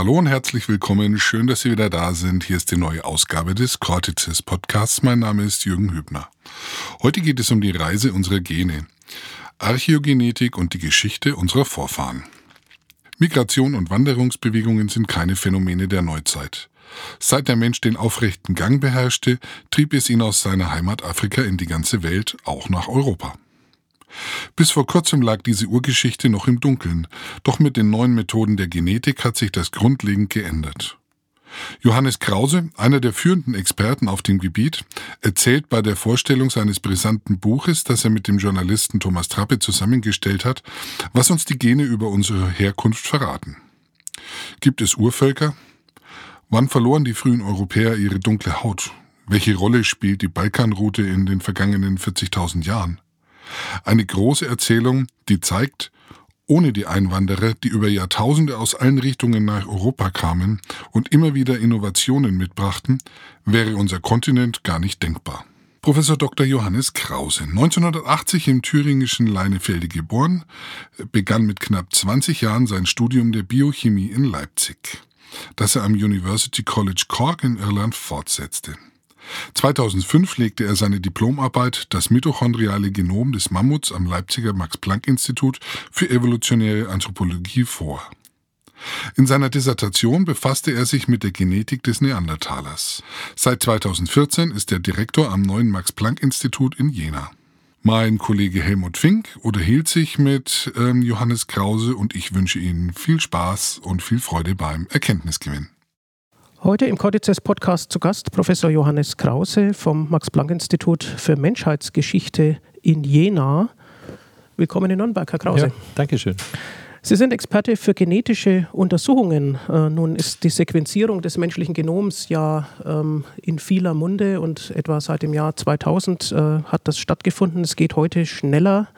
Hallo und herzlich willkommen. Schön, dass Sie wieder da sind. Hier ist die neue Ausgabe des Cortices Podcasts. Mein Name ist Jürgen Hübner. Heute geht es um die Reise unserer Gene, Archäogenetik und die Geschichte unserer Vorfahren. Migration und Wanderungsbewegungen sind keine Phänomene der Neuzeit. Seit der Mensch den aufrechten Gang beherrschte, trieb es ihn aus seiner Heimat Afrika in die ganze Welt, auch nach Europa. Bis vor kurzem lag diese Urgeschichte noch im Dunkeln, doch mit den neuen Methoden der Genetik hat sich das grundlegend geändert. Johannes Krause, einer der führenden Experten auf dem Gebiet, erzählt bei der Vorstellung seines brisanten Buches, das er mit dem Journalisten Thomas Trappe zusammengestellt hat, was uns die Gene über unsere Herkunft verraten. Gibt es Urvölker? Wann verloren die frühen Europäer ihre dunkle Haut? Welche Rolle spielt die Balkanroute in den vergangenen 40.000 Jahren? Eine große Erzählung, die zeigt, ohne die Einwanderer, die über Jahrtausende aus allen Richtungen nach Europa kamen und immer wieder Innovationen mitbrachten, wäre unser Kontinent gar nicht denkbar. Professor Dr. Johannes Krause, 1980 im thüringischen Leinefelde geboren, begann mit knapp 20 Jahren sein Studium der Biochemie in Leipzig, das er am University College Cork in Irland fortsetzte. 2005 legte er seine Diplomarbeit Das mitochondriale Genom des Mammuts am Leipziger Max-Planck-Institut für evolutionäre Anthropologie vor. In seiner Dissertation befasste er sich mit der Genetik des Neandertalers. Seit 2014 ist er Direktor am neuen Max-Planck-Institut in Jena. Mein Kollege Helmut Fink unterhielt sich mit ähm, Johannes Krause und ich wünsche Ihnen viel Spaß und viel Freude beim Erkenntnisgewinn. Heute im Codices Podcast zu Gast Professor Johannes Krause vom Max-Planck-Institut für Menschheitsgeschichte in Jena. Willkommen in Nürnberg, Herr Krause. Ja, Dankeschön. Sie sind Experte für genetische Untersuchungen. Äh, nun ist die Sequenzierung des menschlichen Genoms ja ähm, in vieler Munde und etwa seit dem Jahr 2000 äh, hat das stattgefunden. Es geht heute schneller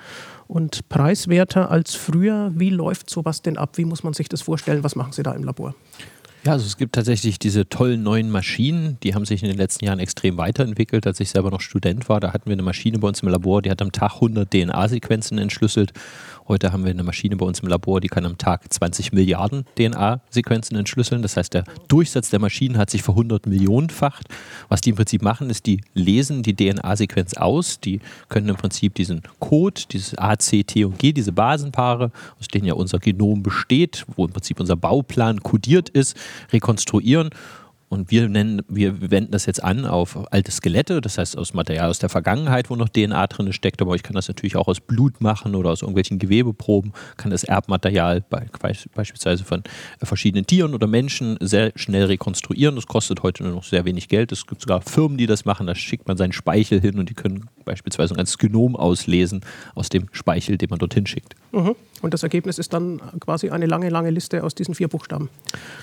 und preiswerter als früher. Wie läuft sowas denn ab? Wie muss man sich das vorstellen? Was machen Sie da im Labor? Ja, also es gibt tatsächlich diese tollen neuen Maschinen, die haben sich in den letzten Jahren extrem weiterentwickelt. Als ich selber noch Student war, da hatten wir eine Maschine bei uns im Labor, die hat am Tag 100 DNA-Sequenzen entschlüsselt Heute haben wir eine Maschine bei uns im Labor, die kann am Tag 20 Milliarden DNA-Sequenzen entschlüsseln. Das heißt, der Durchsatz der Maschinen hat sich verhundert Millionenfacht. Was die im Prinzip machen, ist, die lesen die DNA-Sequenz aus. Die können im Prinzip diesen Code, dieses A, C, T und G, diese Basenpaare, aus denen ja unser Genom besteht, wo im Prinzip unser Bauplan kodiert ist, rekonstruieren und wir nennen, wir wenden das jetzt an auf alte Skelette, das heißt aus Material aus der Vergangenheit, wo noch DNA drin steckt, aber ich kann das natürlich auch aus Blut machen oder aus irgendwelchen Gewebeproben, kann das Erbmaterial bei, beispielsweise von verschiedenen Tieren oder Menschen sehr schnell rekonstruieren. Das kostet heute nur noch sehr wenig Geld. Es gibt sogar Firmen, die das machen, da schickt man seinen Speichel hin und die können beispielsweise ein ganzes Genom auslesen aus dem Speichel, den man dorthin schickt. Mhm. Und das Ergebnis ist dann quasi eine lange, lange Liste aus diesen vier Buchstaben.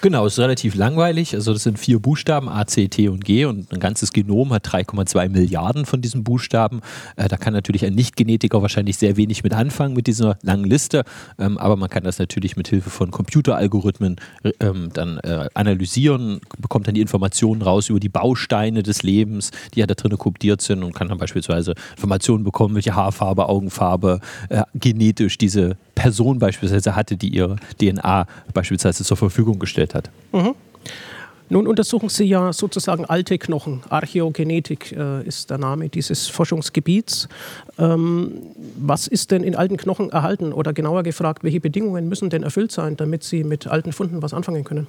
Genau, es ist relativ langweilig. Also das sind vier Buchstaben, A, C, T und G. Und ein ganzes Genom hat 3,2 Milliarden von diesen Buchstaben. Äh, da kann natürlich ein Nicht-Genetiker wahrscheinlich sehr wenig mit anfangen mit dieser langen Liste. Ähm, aber man kann das natürlich mit Hilfe von Computeralgorithmen ähm, dann äh, analysieren, bekommt dann die Informationen raus über die Bausteine des Lebens, die ja da drin kodiert sind und kann dann beispielsweise Informationen bekommen, welche Haarfarbe, Augenfarbe, äh, genetisch diese Person beispielsweise hatte, die ihre DNA beispielsweise zur Verfügung gestellt hat. Mhm. Nun untersuchen Sie ja sozusagen alte Knochen. Archäogenetik äh, ist der Name dieses Forschungsgebiets. Ähm, was ist denn in alten Knochen erhalten? Oder genauer gefragt, welche Bedingungen müssen denn erfüllt sein, damit Sie mit alten Funden was anfangen können?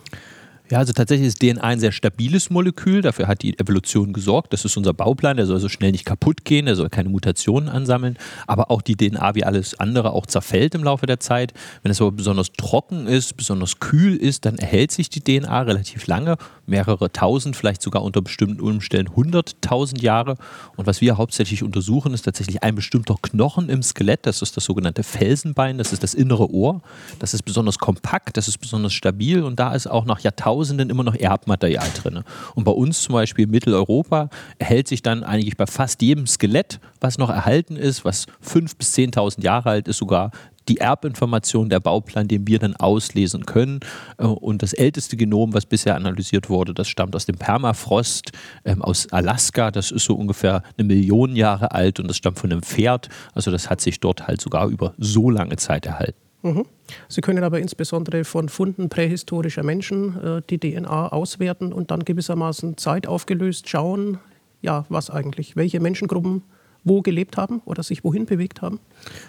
Ja, also tatsächlich ist DNA ein sehr stabiles Molekül. Dafür hat die Evolution gesorgt. Das ist unser Bauplan. Der soll so schnell nicht kaputt gehen. Der soll keine Mutationen ansammeln. Aber auch die DNA wie alles andere auch zerfällt im Laufe der Zeit. Wenn es aber besonders trocken ist, besonders kühl ist, dann erhält sich die DNA relativ lange. Mehrere tausend, vielleicht sogar unter bestimmten Umständen hunderttausend Jahre. Und was wir hauptsächlich untersuchen, ist tatsächlich ein bestimmter Knochen im Skelett. Das ist das sogenannte Felsenbein. Das ist das innere Ohr. Das ist besonders kompakt. Das ist besonders stabil. Und da ist auch nach Jahrtausenden immer noch Erbmaterial drin. Und bei uns zum Beispiel in Mitteleuropa erhält sich dann eigentlich bei fast jedem Skelett, was noch erhalten ist, was 5.000 bis 10.000 Jahre alt ist, sogar die Erbinformation, der Bauplan, den wir dann auslesen können. Äh, und das älteste Genom, was bisher analysiert wurde, das stammt aus dem Permafrost ähm, aus Alaska. Das ist so ungefähr eine Million Jahre alt und das stammt von einem Pferd. Also das hat sich dort halt sogar über so lange Zeit erhalten. Mhm. Sie können aber insbesondere von Funden prähistorischer Menschen äh, die DNA auswerten und dann gewissermaßen zeitaufgelöst schauen, ja, was eigentlich, welche Menschengruppen wo gelebt haben oder sich wohin bewegt haben?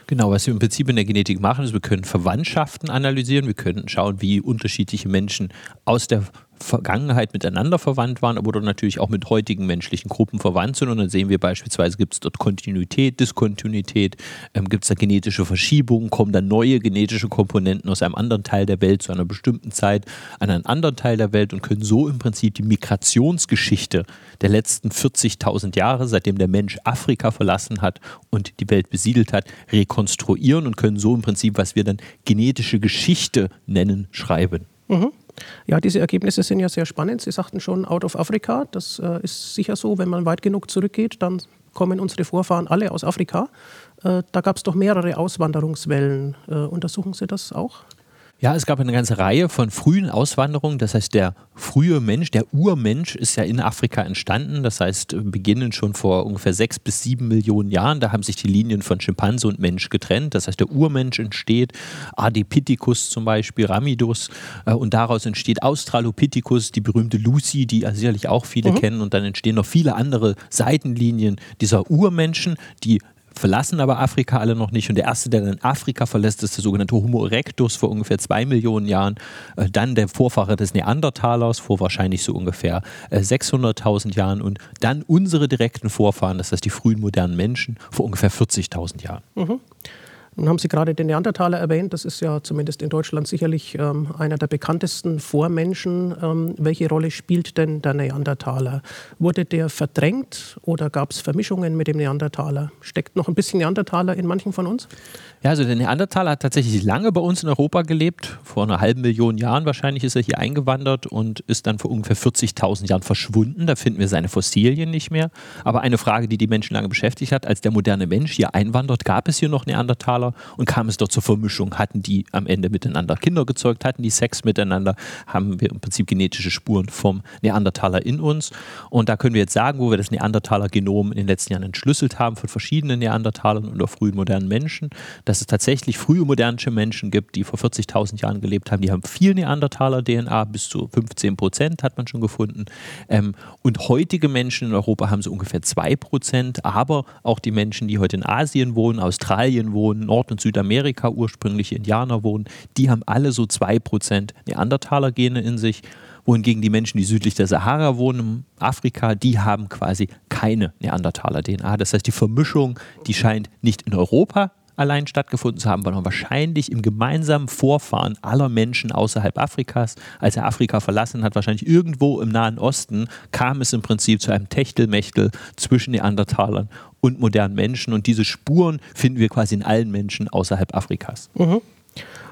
Genau, was wir im Prinzip in der Genetik machen, ist, wir können Verwandtschaften analysieren, wir können schauen, wie unterschiedliche Menschen aus der Vergangenheit miteinander verwandt waren, aber natürlich auch mit heutigen menschlichen Gruppen verwandt sind. Und dann sehen wir beispielsweise, gibt es dort Kontinuität, Diskontinuität, ähm, gibt es da genetische Verschiebungen, kommen dann neue genetische Komponenten aus einem anderen Teil der Welt zu einer bestimmten Zeit an einen anderen Teil der Welt und können so im Prinzip die Migrationsgeschichte der letzten 40.000 Jahre, seitdem der Mensch Afrika verlassen hat und die Welt besiedelt hat, rekonstruieren und können so im Prinzip, was wir dann genetische Geschichte nennen, schreiben. Mhm. Ja, diese Ergebnisse sind ja sehr spannend. Sie sagten schon, out of Africa, das äh, ist sicher so, wenn man weit genug zurückgeht, dann kommen unsere Vorfahren alle aus Afrika. Äh, da gab es doch mehrere Auswanderungswellen. Äh, untersuchen Sie das auch? Ja, es gab eine ganze Reihe von frühen Auswanderungen. Das heißt, der frühe Mensch, der Urmensch ist ja in Afrika entstanden. Das heißt, beginnend schon vor ungefähr sechs bis sieben Millionen Jahren. Da haben sich die Linien von Schimpanse und Mensch getrennt. Das heißt, der Urmensch entsteht, Adipithecus zum Beispiel, Ramidus. Äh, und daraus entsteht Australopithecus, die berühmte Lucy, die sicherlich auch viele mhm. kennen. Und dann entstehen noch viele andere Seitenlinien dieser Urmenschen, die verlassen aber Afrika alle noch nicht. Und der erste, der dann Afrika verlässt, ist der sogenannte Homo erectus vor ungefähr zwei Millionen Jahren. Äh, dann der Vorfahre des Neandertalers vor wahrscheinlich so ungefähr 600.000 äh, Jahren. Und dann unsere direkten Vorfahren, das heißt die frühen modernen Menschen, vor ungefähr 40.000 Jahren. Mhm. Nun haben Sie gerade den Neandertaler erwähnt. Das ist ja zumindest in Deutschland sicherlich ähm, einer der bekanntesten Vormenschen. Ähm, welche Rolle spielt denn der Neandertaler? Wurde der verdrängt oder gab es Vermischungen mit dem Neandertaler? Steckt noch ein bisschen Neandertaler in manchen von uns? Ja, also der Neandertaler hat tatsächlich lange bei uns in Europa gelebt. Vor einer halben Million Jahren wahrscheinlich ist er hier eingewandert und ist dann vor ungefähr 40.000 Jahren verschwunden. Da finden wir seine Fossilien nicht mehr. Aber eine Frage, die die Menschen lange beschäftigt hat, als der moderne Mensch hier einwandert, gab es hier noch Neandertaler und kam es dort zur Vermischung? Hatten die am Ende miteinander Kinder gezeugt? Hatten die Sex miteinander? Haben wir im Prinzip genetische Spuren vom Neandertaler in uns? Und da können wir jetzt sagen, wo wir das Neandertaler-Genom in den letzten Jahren entschlüsselt haben von verschiedenen Neandertalern und auch frühen modernen Menschen, dass es tatsächlich frühe modernische Menschen gibt, die vor 40.000 Jahren gelebt haben. Die haben viel Neandertaler-DNA, bis zu 15 Prozent hat man schon gefunden. Ähm, und heutige Menschen in Europa haben so ungefähr 2 Prozent, aber auch die Menschen, die heute in Asien wohnen, Australien wohnen, Nord- und Südamerika ursprüngliche Indianer wohnen, die haben alle so 2 Prozent Neandertaler-Gene in sich wohingegen die Menschen, die südlich der Sahara wohnen, Afrika, die haben quasi keine Neandertaler-DNA. Das heißt, die Vermischung, die scheint nicht in Europa allein stattgefunden zu haben, sondern wahrscheinlich im gemeinsamen Vorfahren aller Menschen außerhalb Afrikas. Als er Afrika verlassen hat, wahrscheinlich irgendwo im Nahen Osten, kam es im Prinzip zu einem Techtelmechtel zwischen Neandertalern und modernen Menschen. Und diese Spuren finden wir quasi in allen Menschen außerhalb Afrikas. Mhm.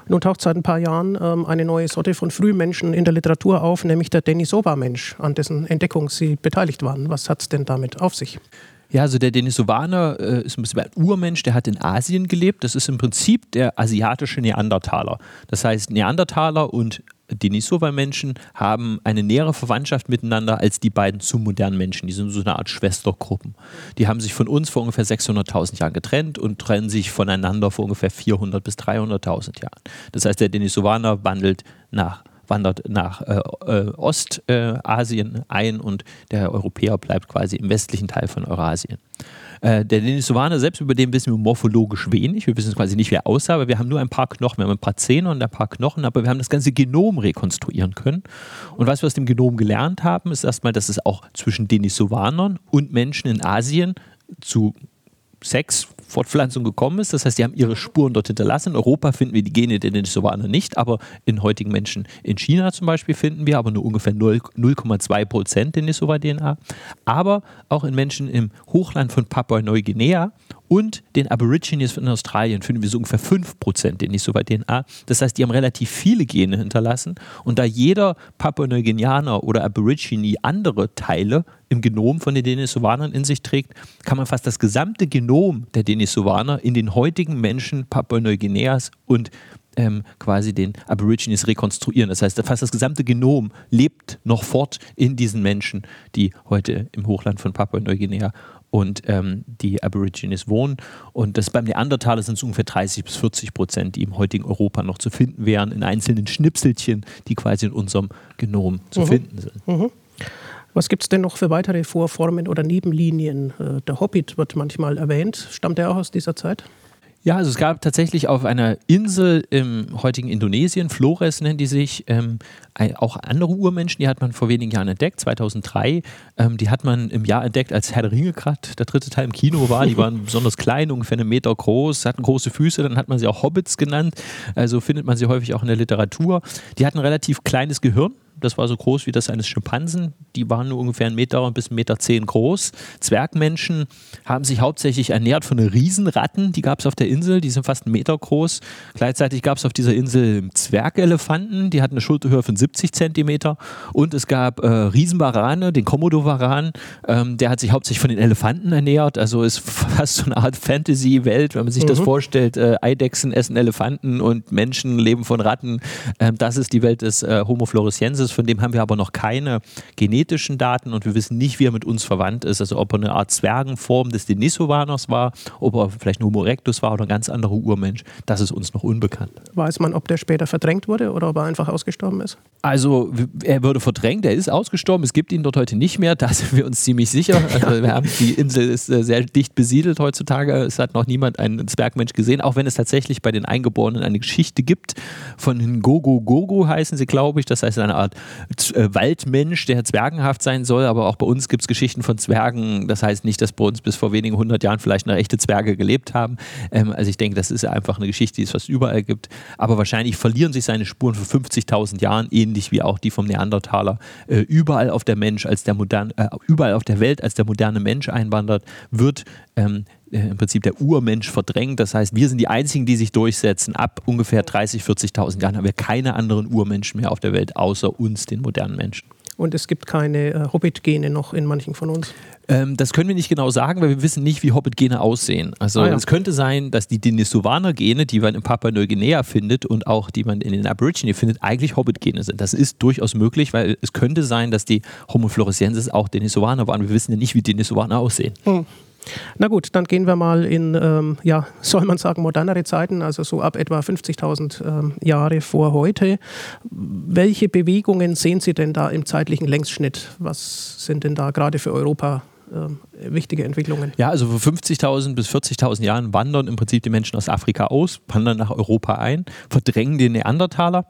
Nun taucht seit ein paar Jahren ähm, eine neue Sorte von Frühmenschen in der Literatur auf, nämlich der Denisova-Mensch, an dessen Entdeckung Sie beteiligt waren. Was hat es denn damit auf sich? Ja, also der Denisovaner äh, ist ein bisschen ein Urmensch, der hat in Asien gelebt. Das ist im Prinzip der asiatische Neandertaler. Das heißt, Neandertaler und Denisova-Menschen haben eine nähere Verwandtschaft miteinander als die beiden zu modernen Menschen. Die sind so eine Art Schwestergruppen. Die haben sich von uns vor ungefähr 600.000 Jahren getrennt und trennen sich voneinander vor ungefähr 400.000 bis 300.000 Jahren. Das heißt, der Denisovaner wandelt nach wandert nach äh, äh, Ostasien ein und der Europäer bleibt quasi im westlichen Teil von Eurasien. Äh, der Denisovaner selbst, über den wissen wir morphologisch wenig. Wir wissen quasi nicht, wer er aussah, aber wir haben nur ein paar Knochen. Wir haben ein paar Zähne und ein paar Knochen, aber wir haben das ganze Genom rekonstruieren können. Und was wir aus dem Genom gelernt haben, ist erstmal, dass es auch zwischen Denisovanern und Menschen in Asien zu Sex, Fortpflanzung gekommen ist. Das heißt, die haben ihre Spuren dort hinterlassen. In Europa finden wir die Gene der Denisovaner nicht, aber in heutigen Menschen in China zum Beispiel finden wir aber nur ungefähr 0,2 Prozent Denisova-DNA. Aber auch in Menschen im Hochland von Papua-Neuguinea und den Aborigines in Australien finden wir so ungefähr 5% Denisova-DNA. Das heißt, die haben relativ viele Gene hinterlassen. Und da jeder Papua-Neuguineaner oder Aborigine andere Teile im Genom von den Denisovanern in sich trägt, kann man fast das gesamte Genom der Denisovaner in den heutigen Menschen Papua-Neuguineas und ähm, quasi den Aborigines rekonstruieren. Das heißt, fast das gesamte Genom lebt noch fort in diesen Menschen, die heute im Hochland von Papua-Neuguinea und ähm, die Aborigines wohnen. Und das beim Neandertaler sind es ungefähr 30 bis 40 Prozent, die im heutigen Europa noch zu finden wären, in einzelnen Schnipselchen, die quasi in unserem Genom zu mhm. finden sind. Mhm. Was gibt es denn noch für weitere Vorformen oder Nebenlinien? Äh, der Hobbit wird manchmal erwähnt. Stammt er auch aus dieser Zeit? Ja, also es gab tatsächlich auf einer Insel im heutigen Indonesien, Flores nennen die sich, ähm, auch andere Urmenschen, die hat man vor wenigen Jahren entdeckt, 2003. Ähm, die hat man im Jahr entdeckt, als Herr der Ringe gerade der dritte Teil im Kino war. Die waren besonders klein, ungefähr einen Meter groß, hatten große Füße, dann hat man sie auch Hobbits genannt. Also findet man sie häufig auch in der Literatur. Die hatten ein relativ kleines Gehirn, das war so groß wie das eines Schimpansen. Die waren nur ungefähr einen Meter bis einen Meter zehn groß. Zwergmenschen haben sich hauptsächlich ernährt von Riesenratten, die gab es auf der Insel, die sind fast einen Meter groß. Gleichzeitig gab es auf dieser Insel Zwergelefanten, die hatten eine Schulterhöhe von 70 Zentimeter. Und es gab äh, Riesenwarane, den Komodo-Varan, ähm, der hat sich hauptsächlich von den Elefanten ernährt. Also ist fast so eine Art Fantasy-Welt, wenn man sich mhm. das vorstellt. Äh, Eidechsen essen Elefanten und Menschen leben von Ratten. Ähm, das ist die Welt des äh, Homo floresiensis ist, von dem haben wir aber noch keine genetischen Daten und wir wissen nicht, wie er mit uns verwandt ist. Also ob er eine Art Zwergenform des Denisovanos war, ob er vielleicht ein Homo erectus war oder ein ganz anderer Urmensch, das ist uns noch unbekannt. Weiß man, ob der später verdrängt wurde oder ob er einfach ausgestorben ist? Also er wurde verdrängt, er ist ausgestorben, es gibt ihn dort heute nicht mehr, da sind wir uns ziemlich sicher. Also wir haben, die Insel ist äh, sehr dicht besiedelt heutzutage, es hat noch niemand einen Zwergmensch gesehen, auch wenn es tatsächlich bei den Eingeborenen eine Geschichte gibt von Gogo Gogo heißen sie, glaube ich, das heißt eine Art äh, Waldmensch, der zwergenhaft sein soll, aber auch bei uns gibt es Geschichten von Zwergen. Das heißt nicht, dass bei uns bis vor wenigen hundert Jahren vielleicht noch echte Zwerge gelebt haben. Ähm, also ich denke, das ist einfach eine Geschichte, die es fast überall gibt. Aber wahrscheinlich verlieren sich seine Spuren vor 50.000 Jahren, ähnlich wie auch die vom Neandertaler. Äh, überall auf der Mensch als der moderne, äh, überall auf der Welt als der moderne Mensch einwandert, wird ähm, äh, im Prinzip der Urmensch verdrängt. Das heißt, wir sind die Einzigen, die sich durchsetzen. Ab ungefähr 30, 40.000 Jahren haben wir keine anderen Urmenschen mehr auf der Welt, außer uns, den modernen Menschen. Und es gibt keine äh, Hobbit-Gene noch in manchen von uns? Ähm, das können wir nicht genau sagen, weil wir wissen nicht, wie Hobbit-Gene aussehen. Also ah, ja. es könnte sein, dass die Denisovaner-Gene, die man in Papua-Neuguinea findet und auch die man in den Aborigine findet, eigentlich Hobbit-Gene sind. Das ist durchaus möglich, weil es könnte sein, dass die Homo floresiensis auch Denisovaner waren. Wir wissen ja nicht, wie Denisovaner aussehen. Hm. Na gut, dann gehen wir mal in, ähm, ja, soll man sagen, modernere Zeiten, also so ab etwa 50.000 ähm, Jahre vor heute. Welche Bewegungen sehen Sie denn da im zeitlichen Längsschnitt? Was sind denn da gerade für Europa ähm, wichtige Entwicklungen? Ja, also vor 50.000 bis 40.000 Jahren wandern im Prinzip die Menschen aus Afrika aus, wandern nach Europa ein, verdrängen den Neandertaler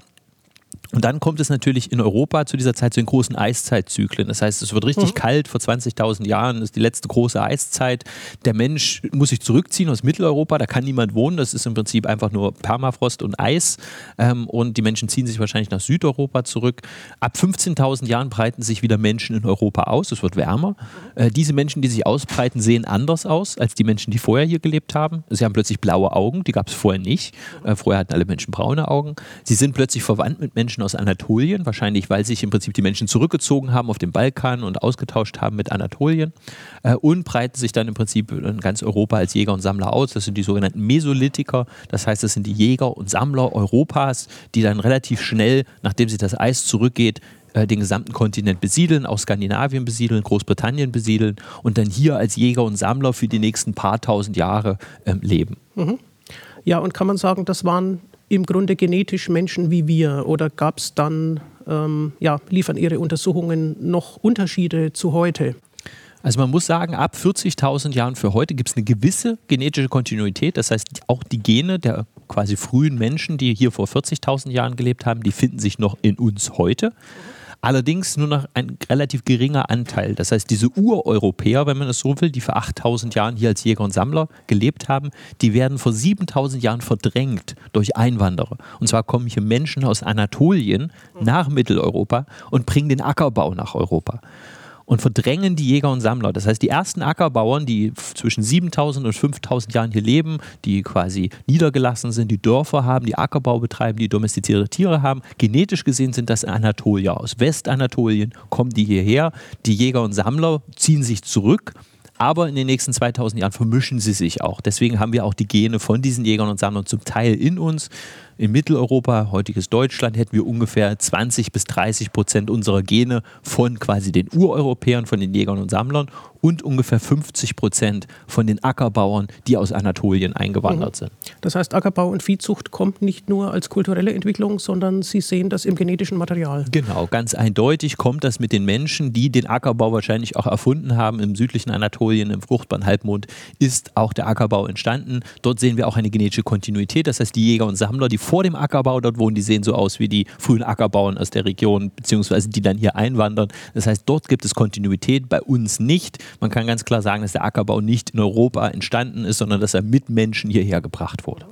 und dann kommt es natürlich in Europa zu dieser Zeit zu den großen Eiszeitzyklen. Das heißt, es wird richtig mhm. kalt. Vor 20.000 Jahren ist die letzte große Eiszeit. Der Mensch muss sich zurückziehen aus Mitteleuropa. Da kann niemand wohnen. Das ist im Prinzip einfach nur Permafrost und Eis. Ähm, und die Menschen ziehen sich wahrscheinlich nach Südeuropa zurück. Ab 15.000 Jahren breiten sich wieder Menschen in Europa aus. Es wird wärmer. Äh, diese Menschen, die sich ausbreiten, sehen anders aus als die Menschen, die vorher hier gelebt haben. Sie haben plötzlich blaue Augen. Die gab es vorher nicht. Äh, vorher hatten alle Menschen braune Augen. Sie sind plötzlich verwandt mit Menschen aus Anatolien, wahrscheinlich weil sich im Prinzip die Menschen zurückgezogen haben auf den Balkan und ausgetauscht haben mit Anatolien äh, und breiten sich dann im Prinzip in ganz Europa als Jäger und Sammler aus. Das sind die sogenannten Mesolithiker, das heißt, das sind die Jäger und Sammler Europas, die dann relativ schnell, nachdem sich das Eis zurückgeht, äh, den gesamten Kontinent besiedeln, auch Skandinavien besiedeln, Großbritannien besiedeln und dann hier als Jäger und Sammler für die nächsten paar tausend Jahre ähm, leben. Mhm. Ja, und kann man sagen, das waren im Grunde genetisch Menschen wie wir? Oder gab es dann, ähm, ja, liefern Ihre Untersuchungen noch Unterschiede zu heute? Also man muss sagen, ab 40.000 Jahren für heute gibt es eine gewisse genetische Kontinuität. Das heißt, auch die Gene der quasi frühen Menschen, die hier vor 40.000 Jahren gelebt haben, die finden sich noch in uns heute. Allerdings nur noch ein relativ geringer Anteil. Das heißt, diese Ureuropäer, wenn man es so will, die vor 8000 Jahren hier als Jäger und Sammler gelebt haben, die werden vor 7000 Jahren verdrängt durch Einwanderer. Und zwar kommen hier Menschen aus Anatolien nach Mitteleuropa und bringen den Ackerbau nach Europa und verdrängen die Jäger und Sammler. Das heißt, die ersten Ackerbauern, die zwischen 7000 und 5000 Jahren hier leben, die quasi niedergelassen sind, die Dörfer haben, die Ackerbau betreiben, die domestizierte Tiere haben, genetisch gesehen sind das Anatolier. Aus Westanatolien kommen die hierher. Die Jäger und Sammler ziehen sich zurück aber in den nächsten 2000 Jahren vermischen sie sich auch. Deswegen haben wir auch die Gene von diesen Jägern und Sammlern zum Teil in uns In Mitteleuropa, heutiges Deutschland, hätten wir ungefähr 20 bis 30 Prozent unserer Gene von quasi den Ureuropäern, von den Jägern und Sammlern und ungefähr 50 Prozent von den Ackerbauern, die aus Anatolien eingewandert mhm. sind. Das heißt, Ackerbau und Viehzucht kommt nicht nur als kulturelle Entwicklung, sondern Sie sehen das im genetischen Material. Genau, ganz eindeutig kommt das mit den Menschen, die den Ackerbau wahrscheinlich auch erfunden haben. Im südlichen Anatolien, im fruchtbaren Halbmond, ist auch der Ackerbau entstanden. Dort sehen wir auch eine genetische Kontinuität. Das heißt, die Jäger und Sammler, die vor dem Ackerbau dort wohnen, die sehen so aus wie die frühen Ackerbauern aus der Region, beziehungsweise die dann hier einwandern. Das heißt, dort gibt es Kontinuität, bei uns nicht. Man kann ganz klar sagen, dass der Ackerbau nicht in Europa entstanden ist, sondern dass er mit Menschen hierher gebracht wurde.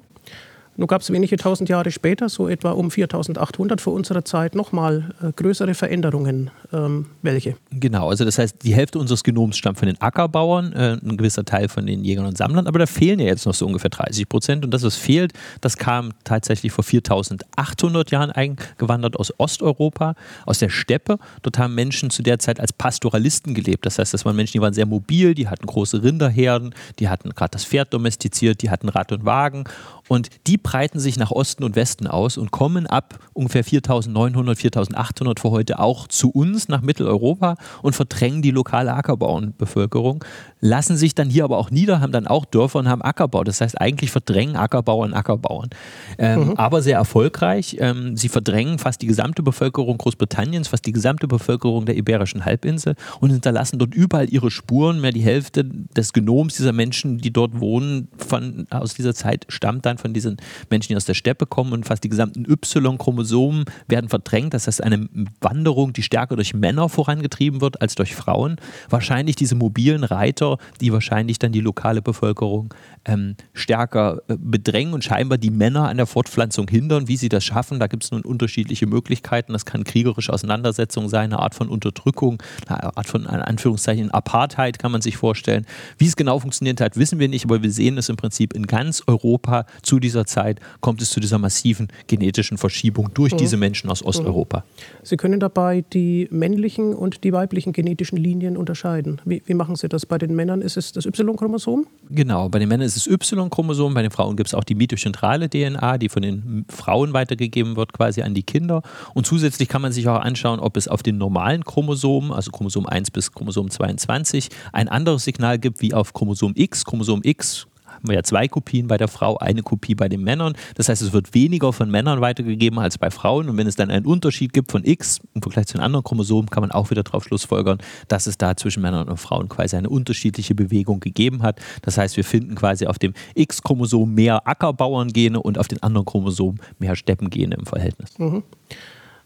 Nun gab es wenige tausend Jahre später, so etwa um 4800 vor unserer Zeit, nochmal äh, größere Veränderungen. Ähm, welche? Genau, also das heißt, die Hälfte unseres Genoms stammt von den Ackerbauern, äh, ein gewisser Teil von den Jägern und Sammlern, aber da fehlen ja jetzt noch so ungefähr 30 Prozent. Und das, was fehlt, das kam tatsächlich vor 4800 Jahren eingewandert aus Osteuropa, aus der Steppe. Dort haben Menschen zu der Zeit als Pastoralisten gelebt. Das heißt, das waren Menschen, die waren sehr mobil, die hatten große Rinderherden, die hatten gerade das Pferd domestiziert, die hatten Rad und Wagen. Und die breiten sich nach Osten und Westen aus und kommen ab ungefähr 4900, 4800 vor heute auch zu uns nach Mitteleuropa und verdrängen die lokale Ackerbauernbevölkerung, lassen sich dann hier aber auch nieder, haben dann auch Dörfer und haben Ackerbau. Das heißt, eigentlich verdrängen Ackerbauern Ackerbauern. Ähm, mhm. Aber sehr erfolgreich. Ähm, sie verdrängen fast die gesamte Bevölkerung Großbritanniens, fast die gesamte Bevölkerung der Iberischen Halbinsel und hinterlassen dort überall ihre Spuren. Mehr die Hälfte des Genoms dieser Menschen, die dort wohnen, von, aus dieser Zeit stammt dann von diesen Menschen, die aus der Steppe kommen und fast die gesamten Y-Chromosomen werden verdrängt. Das heißt, eine Wanderung, die stärker durch Männer vorangetrieben wird als durch Frauen. Wahrscheinlich diese mobilen Reiter, die wahrscheinlich dann die lokale Bevölkerung ähm, stärker äh, bedrängen und scheinbar die Männer an der Fortpflanzung hindern. Wie sie das schaffen, da gibt es nun unterschiedliche Möglichkeiten. Das kann kriegerische Auseinandersetzung sein, eine Art von Unterdrückung, eine Art von, in Anführungszeichen, Apartheid kann man sich vorstellen. Wie es genau funktioniert hat, wissen wir nicht, aber wir sehen es im Prinzip in ganz Europa zu dieser Zeit kommt es zu dieser massiven genetischen Verschiebung durch mhm. diese Menschen aus Osteuropa. Sie können dabei die männlichen und die weiblichen genetischen Linien unterscheiden. Wie, wie machen Sie das? Bei den Männern ist es das Y-Chromosom? Genau, bei den Männern ist es Y-Chromosom, bei den Frauen gibt es auch die mitochondrale DNA, die von den Frauen weitergegeben wird, quasi an die Kinder. Und zusätzlich kann man sich auch anschauen, ob es auf den normalen Chromosomen, also Chromosom 1 bis Chromosom 22, ein anderes Signal gibt wie auf Chromosom X. Chromosom X haben wir ja zwei Kopien bei der Frau, eine Kopie bei den Männern. Das heißt, es wird weniger von Männern weitergegeben als bei Frauen. Und wenn es dann einen Unterschied gibt von X im Vergleich zu den anderen Chromosomen, kann man auch wieder darauf schlussfolgern, dass es da zwischen Männern und Frauen quasi eine unterschiedliche Bewegung gegeben hat. Das heißt, wir finden quasi auf dem X-Chromosom mehr Ackerbauerngene und auf den anderen Chromosomen mehr Steppengene im Verhältnis. Mhm.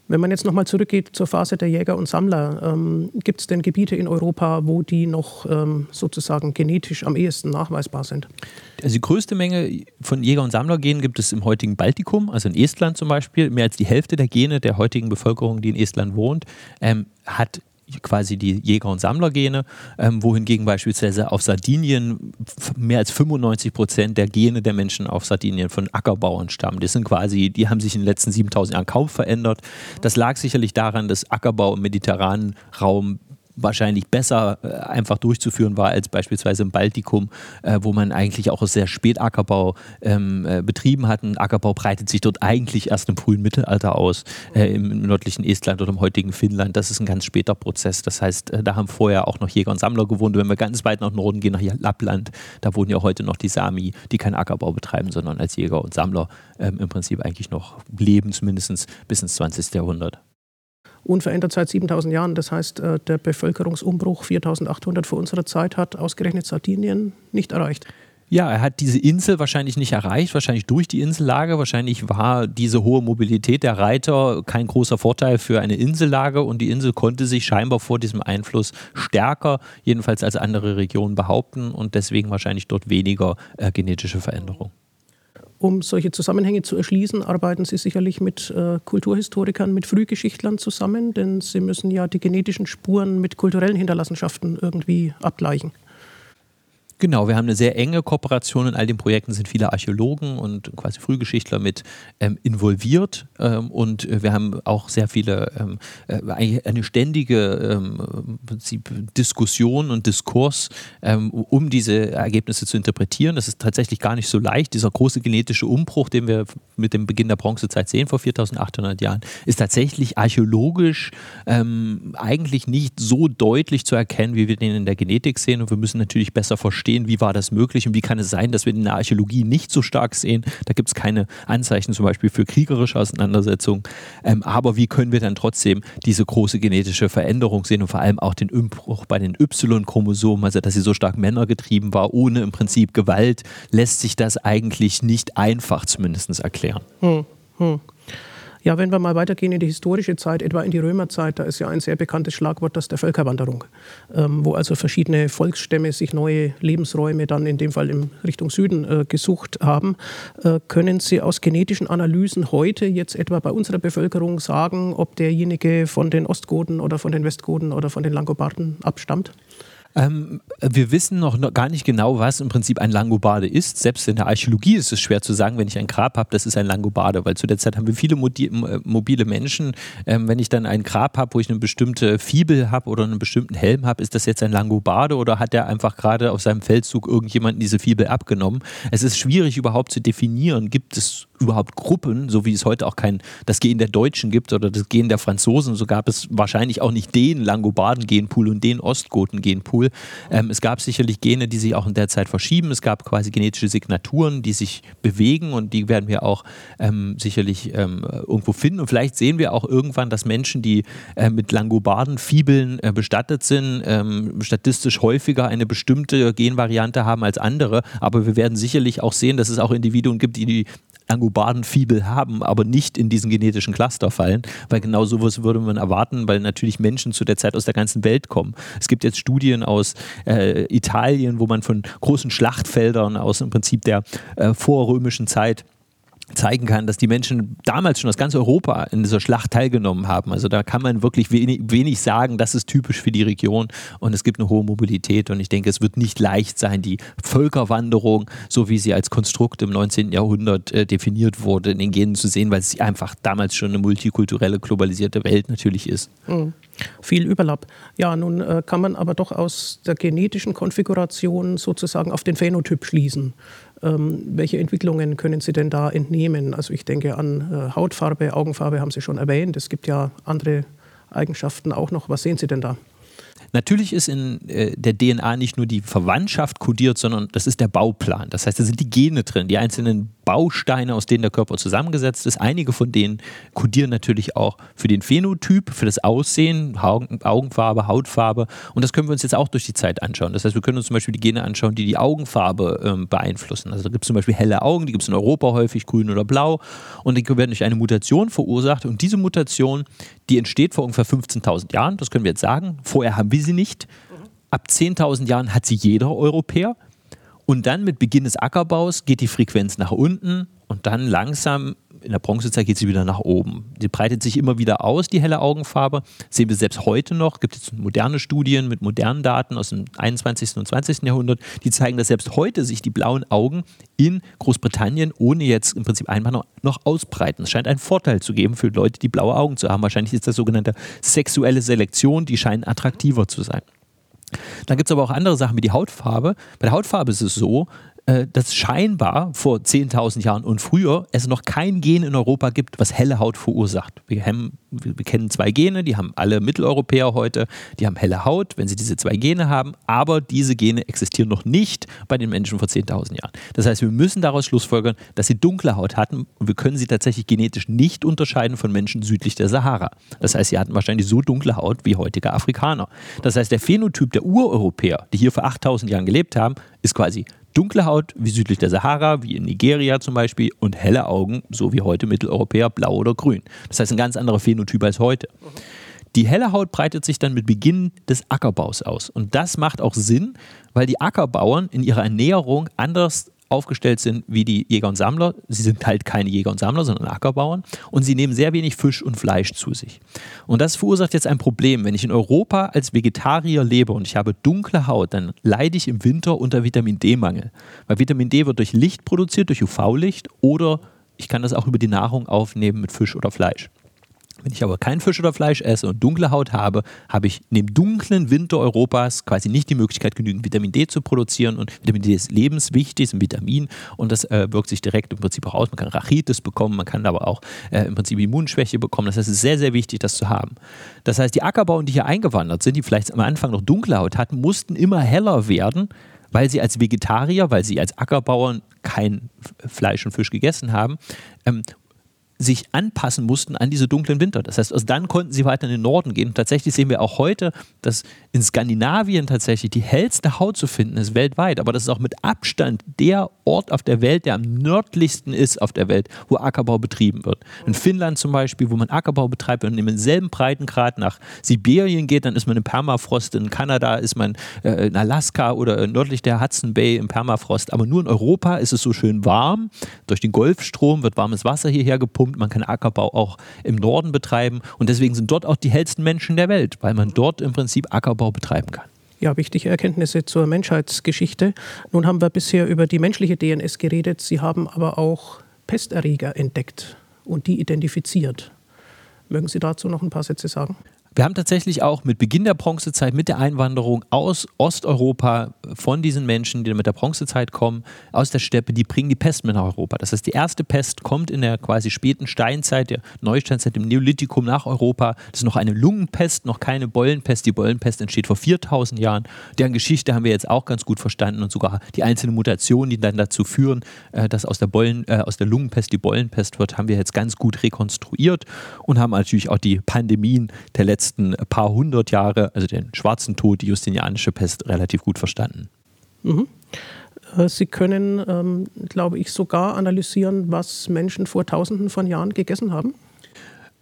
Wenn man jetzt nochmal zurückgeht zur Phase der Jäger und Sammler, ähm, gibt es denn Gebiete in Europa, wo die noch ähm, sozusagen genetisch am ehesten nachweisbar sind? Also die größte Menge von Jäger- und Sammlergenen gibt es im heutigen Baltikum, also in Estland zum Beispiel. Mehr als die Hälfte der Gene der heutigen Bevölkerung, die in Estland wohnt, ähm, hat quasi die Jäger- und Sammlergene, ähm, wohingegen beispielsweise auf Sardinien mehr als 95 Prozent der Gene der Menschen auf Sardinien von Ackerbauern stammen. Das sind quasi, die haben sich in den letzten 7000 Jahren kaum verändert. Das lag sicherlich daran, dass Ackerbau im mediterranen Raum wahrscheinlich besser äh, einfach durchzuführen war als beispielsweise im Baltikum, äh, wo man eigentlich auch sehr spät Ackerbau ähm, äh, betrieben hat. Und Ackerbau breitet sich dort eigentlich erst im frühen Mittelalter aus, im nördlichen Estland oder im heutigen Finnland. Das ist ein ganz später Prozess. Das heißt, da haben vorher auch noch Jäger und Sammler gewohnt. Wenn wir ganz weit nach Norden gehen, nach Lappland, da wohnen ja heute noch die Sami, die keinen Ackerbau betreiben, sondern als Jäger und Sammler ähm, im Prinzip eigentlich noch leben, zumindest bis ins 20. Jahrhundert unverändert seit 7000 Jahren. Das heißt, äh, der Bevölkerungsumbruch 4800 vor unserer Zeit hat ausgerechnet Sardinien nicht erreicht. Ja, er hat diese Insel wahrscheinlich nicht erreicht, wahrscheinlich durch die Insellage. Wahrscheinlich war diese hohe Mobilität der Reiter kein großer Vorteil für eine Insellage und die Insel konnte sich scheinbar vor diesem Einfluss stärker, jedenfalls als andere Regionen, behaupten und deswegen wahrscheinlich dort weniger äh, genetische Veränderung. Um solche Zusammenhänge zu erschließen, arbeiten Sie sicherlich mit äh, Kulturhistorikern, mit Frühgeschichtlern zusammen, denn Sie müssen ja die genetischen Spuren mit kulturellen Hinterlassenschaften irgendwie abgleichen. Genau, wir haben eine sehr enge Kooperation. In all den Projekten sind viele Archäologen und quasi Frühgeschichtler mit ähm, involviert. Ähm, und wir haben auch sehr viele, ähm, äh, eine ständige ähm, Prinzip Diskussion und Diskurs, ähm, um diese Ergebnisse zu interpretieren. Das ist tatsächlich gar nicht so leicht. Dieser große genetische Umbruch, den wir mit dem Beginn der Bronzezeit sehen, vor 4800 Jahren, ist tatsächlich archäologisch ähm, eigentlich nicht so deutlich zu erkennen, wie wir den in der Genetik sehen. Und wir müssen natürlich besser verstehen, verstehen, wie war das möglich und wie kann es sein, dass wir in der Archäologie nicht so stark sehen. Da gibt es keine Anzeichen zum Beispiel für kriegerische Auseinandersetzungen. Ähm, aber wie können wir dann trotzdem diese große genetische Veränderung sehen und vor allem auch den Umbruch bei den Y-Chromosomen, also dass sie so stark männergetrieben war, ohne im Prinzip Gewalt, lässt sich das eigentlich nicht einfach zumindest erklären. Hm, hm. Ja, wenn wir mal weitergehen in die historische Zeit, etwa in die Römerzeit, da ist ja ein sehr bekanntes Schlagwort das der Völkerwanderung, ähm, wo also verschiedene Volksstämme sich neue Lebensräume dann in dem Fall in Richtung Süden äh, gesucht haben. Äh, können Sie aus genetischen Analysen heute jetzt etwa bei unserer Bevölkerung sagen, ob derjenige von den Ostgoten oder von den Westgoten oder von den Langobarden abstammt? Ähm, wir wissen noch, noch, gar nicht genau, was im Prinzip ein Langobarde ist. Selbst in der Archäologie ist es schwer zu sagen, wenn ich ein Grab habe, das ist ein Langobarde, weil zu der Zeit haben wir viele äh, mobile Menschen. Ähm, wenn ich dann ein Grab habe, wo ich eine bestimmte Fibel habe oder einen bestimmten Helm habe, ist das jetzt ein Langobarde oder hat der einfach gerade auf seinem Feldzug irgendjemanden diese Fibel abgenommen? Es ist schwierig überhaupt zu definieren. Gibt es überhaupt Gruppen, so wie es heute auch kein das Gehen der Deutschen gibt oder das Gehen der Franzosen, so gab es wahrscheinlich auch nicht den Langobarden-Genpool und den Ostgoten-Genpool. Ähm, es gab sicherlich Gene, die sich auch in der Zeit verschieben. Es gab quasi genetische Signaturen, die sich bewegen und die werden wir auch ähm, sicherlich ähm, irgendwo finden. Und vielleicht sehen wir auch irgendwann, dass Menschen, die äh, mit Langobarden-Fibeln äh, bestattet sind, ähm, statistisch häufiger eine bestimmte Genvariante haben als andere. Aber wir werden sicherlich auch sehen, dass es auch Individuen gibt, die die Langobarden-Fibel haben, aber nicht in diesen genetischen Cluster fallen, weil genau sowas würde man erwarten, weil natürlich Menschen zu der Zeit aus der ganzen Welt kommen. Es gibt jetzt Studien aus äh, Italien, wo man von großen Schlachtfeldern aus im Prinzip der äh, vorrömischen Zeit zeigen kann, dass die Menschen damals schon aus ganz Europa in dieser Schlacht teilgenommen haben. Also da kann man wirklich wenig, wenig, sagen, das ist typisch für die Region und es gibt eine hohe Mobilität und ich denke, es wird nicht leicht sein, die Völkerwanderung, so wie sie als Konstrukt im 19. Jahrhundert äh, definiert wurde, in den Genen zu sehen, weil es einfach damals schon eine multikulturelle, globalisierte Welt natürlich ist. Mhm. Viel Überlapp. Ja, nun äh, kann man aber doch aus der genetischen Konfiguration sozusagen auf den Phänotyp schließen. Ähm, welche Entwicklungen können Sie denn da entnehmen? Also ich denke an äh, Hautfarbe, Augenfarbe haben Sie schon erwähnt. Es gibt ja andere Eigenschaften auch noch. Was sehen Sie denn da? Natürlich ist in äh, der DNA nicht nur die Verwandtschaft kodiert, sondern das ist der Bauplan. Das heißt, da sind die Gene drin, die einzelnen Bausteine, aus denen der Körper zusammengesetzt ist. Einige von denen kodieren natürlich auch für den Phänotyp, für das Aussehen, Augenfarbe, Hautfarbe. Und das können wir uns jetzt auch durch die Zeit anschauen. Das heißt, wir können uns zum Beispiel die Gene anschauen, die die Augenfarbe ähm, beeinflussen. Also da gibt es zum Beispiel helle Augen, die gibt es in Europa häufig, grün oder blau. Und die werden durch eine Mutation verursacht. Und diese Mutation, die entsteht vor ungefähr 15.000 Jahren. Das können wir jetzt sagen. Vorher haben wir sie nicht. Ab 10.000 Jahren hat sie jeder Europäer. Und dann mit Beginn des Ackerbaus geht die Frequenz nach unten und dann langsam in der Bronzezeit geht sie wieder nach oben. Sie breitet sich immer wieder aus, die helle Augenfarbe. Sehen wir selbst heute noch. Es gibt jetzt moderne Studien mit modernen Daten aus dem 21. und 20. Jahrhundert, die zeigen, dass selbst heute sich die blauen Augen in Großbritannien ohne jetzt im Prinzip Einwanderung noch ausbreiten. Es scheint einen Vorteil zu geben für Leute, die blaue Augen zu haben. Wahrscheinlich ist das sogenannte sexuelle Selektion, die scheinen attraktiver zu sein. Dann gibt es aber auch andere Sachen wie die Hautfarbe. Bei der Hautfarbe ist es so, dass scheinbar vor 10.000 Jahren und früher es noch kein Gen in Europa gibt, was helle Haut verursacht. Wir, haben, wir kennen zwei Gene, die haben alle Mitteleuropäer heute, die haben helle Haut, wenn sie diese zwei Gene haben, aber diese Gene existieren noch nicht bei den Menschen vor 10.000 Jahren. Das heißt, wir müssen daraus schlussfolgern, dass sie dunkle Haut hatten und wir können sie tatsächlich genetisch nicht unterscheiden von Menschen südlich der Sahara. Das heißt, sie hatten wahrscheinlich so dunkle Haut wie heutige Afrikaner. Das heißt, der Phänotyp der Ureuropäer, die hier vor 8.000 Jahren gelebt haben, ist quasi dunkle Haut, wie südlich der Sahara, wie in Nigeria zum Beispiel, und helle Augen, so wie heute Mitteleuropäer, blau oder grün. Das heißt, ein ganz anderer Phänotyp als heute. Die helle Haut breitet sich dann mit Beginn des Ackerbaus aus. Und das macht auch Sinn, weil die Ackerbauern in ihrer Ernährung anders aufgestellt sind wie die Jäger und Sammler. Sie sind halt keine Jäger und Sammler, sondern Ackerbauern. Und sie nehmen sehr wenig Fisch und Fleisch zu sich. Und das verursacht jetzt ein Problem. Wenn ich in Europa als Vegetarier lebe und ich habe dunkle Haut, dann leide ich im Winter unter Vitamin D-Mangel. Weil Vitamin D wird durch Licht produziert, durch UV-Licht oder ich kann das auch über die Nahrung aufnehmen mit Fisch oder Fleisch. Wenn ich aber kein Fisch oder Fleisch esse und dunkle Haut habe, habe ich in dem dunklen Winter Europas quasi nicht die Möglichkeit, genügend Vitamin D zu produzieren. Und Vitamin D ist lebenswichtig, ist ein Vitamin und das äh, wirkt sich direkt im Prinzip auch aus. Man kann Rachitis bekommen, man kann aber auch äh, im Prinzip Immunschwäche bekommen. Das heißt, es ist sehr, sehr wichtig, das zu haben. Das heißt, die Ackerbauern, die hier eingewandert sind, die vielleicht am Anfang noch dunkle Haut hatten, mussten immer heller werden, weil sie als Vegetarier, weil sie als Ackerbauern kein Fleisch und Fisch gegessen haben, ähm, sich anpassen mussten an diese dunklen Winter. Das heißt, also dann konnten sie weiter in den Norden gehen. Und tatsächlich sehen wir auch heute, dass in Skandinavien tatsächlich die hellste Haut zu finden ist weltweit. Aber das ist auch mit Abstand der Ort auf der Welt, der am nördlichsten ist auf der Welt, wo Ackerbau betrieben wird. In Finnland zum Beispiel, wo man Ackerbau betreibt und in demselben Breitengrad nach Sibirien geht, dann ist man im Permafrost. In Kanada ist man äh, in Alaska oder nördlich der Hudson Bay im Permafrost. Aber nur in Europa ist es so schön warm. Durch den Golfstrom wird warmes Wasser hierher gepumpt man kann Ackerbau auch im Norden betreiben und deswegen sind dort auch die hellsten Menschen der Welt, weil man dort im Prinzip Ackerbau betreiben kann. Ja, wichtige Erkenntnisse zur Menschheitsgeschichte. Nun haben wir bisher über die menschliche DNS geredet. Sie haben aber auch Pesterreger entdeckt und die identifiziert. Mögen Sie dazu noch ein paar Sätze sagen? Wir haben tatsächlich auch mit Beginn der Bronzezeit, mit der Einwanderung aus Osteuropa von diesen Menschen, die mit der Bronzezeit kommen, aus der Steppe, die bringen die Pest mit nach Europa. Das heißt, die erste Pest kommt in der quasi späten Steinzeit, der Neusteinzeit, im Neolithikum nach Europa. Das ist noch eine Lungenpest, noch keine Beulenpest. Die Beulenpest entsteht vor 4000 Jahren. Deren Geschichte haben wir jetzt auch ganz gut verstanden und sogar die einzelnen Mutationen, die dann dazu führen, äh, dass aus der, Beulen, äh, aus der Lungenpest die Beulenpest wird, haben wir jetzt ganz gut rekonstruiert und haben natürlich auch die Pandemien der letzten letzten paar hundert Jahre, also den schwarzen Tod, die justinianische Pest, relativ gut verstanden. Mhm. Äh, Sie können, ähm, glaube ich, sogar analysieren, was Menschen vor Tausenden von Jahren gegessen haben.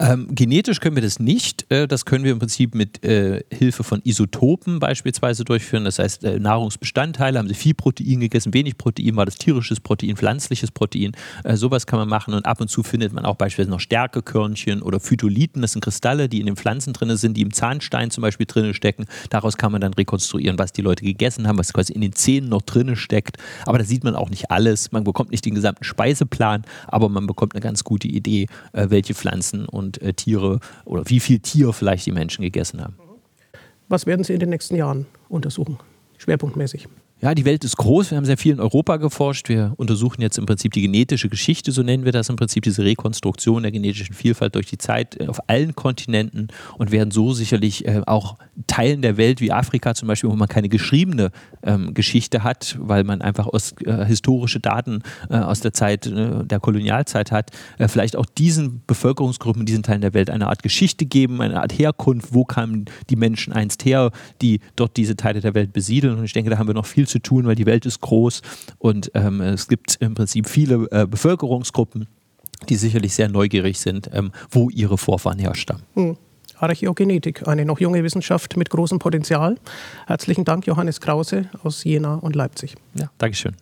Ähm, genetisch können wir das nicht. Äh, das können wir im Prinzip mit äh, Hilfe von Isotopen beispielsweise durchführen. Das heißt, äh, Nahrungsbestandteile, haben sie viel Protein gegessen, wenig Protein, war das tierisches Protein, pflanzliches Protein. Äh, sowas kann man machen und ab und zu findet man auch beispielsweise noch Stärkekörnchen oder Phytolithen. Das sind Kristalle, die in den Pflanzen drin sind, die im Zahnstein zum Beispiel drin stecken. Daraus kann man dann rekonstruieren, was die Leute gegessen haben, was quasi in den Zähnen noch drin steckt. Aber da sieht man auch nicht alles. Man bekommt nicht den gesamten Speiseplan, aber man bekommt eine ganz gute Idee, äh, welche Pflanzen und und äh, Tiere oder wie viel Tier vielleicht die Menschen gegessen haben. Was werden Sie in den nächsten Jahren untersuchen, schwerpunktmäßig? Ja, die Welt ist groß. Wir haben sehr viel in Europa geforscht. Wir untersuchen jetzt im Prinzip die genetische Geschichte, so nennen wir das im Prinzip, diese Rekonstruktion der genetischen Vielfalt durch die Zeit äh, auf allen Kontinenten und werden so sicherlich äh, auch Teilen der Welt wie Afrika zum Beispiel, wo man keine geschriebene ähm, Geschichte hat, weil man einfach aus, äh, historische Daten äh, aus der Zeit äh, der Kolonialzeit hat, vielleicht auch diesen Bevölkerungsgruppen, diesen Teilen der Welt eine Art Geschichte geben, eine Art Herkunft, wo kamen die Menschen einst her, die dort diese Teile der Welt besiedeln. Und ich denke, da haben wir noch viel zu tun, weil die Welt ist groß und ähm, es gibt im Prinzip viele äh, Bevölkerungsgruppen, die sicherlich sehr neugierig sind, ähm, wo ihre Vorfahren herstammen. Hm. Archäogenetik, eine noch junge Wissenschaft mit großem Potenzial. Herzlichen Dank, Johannes Krause aus Jena und Leipzig. Ja, Dankeschön.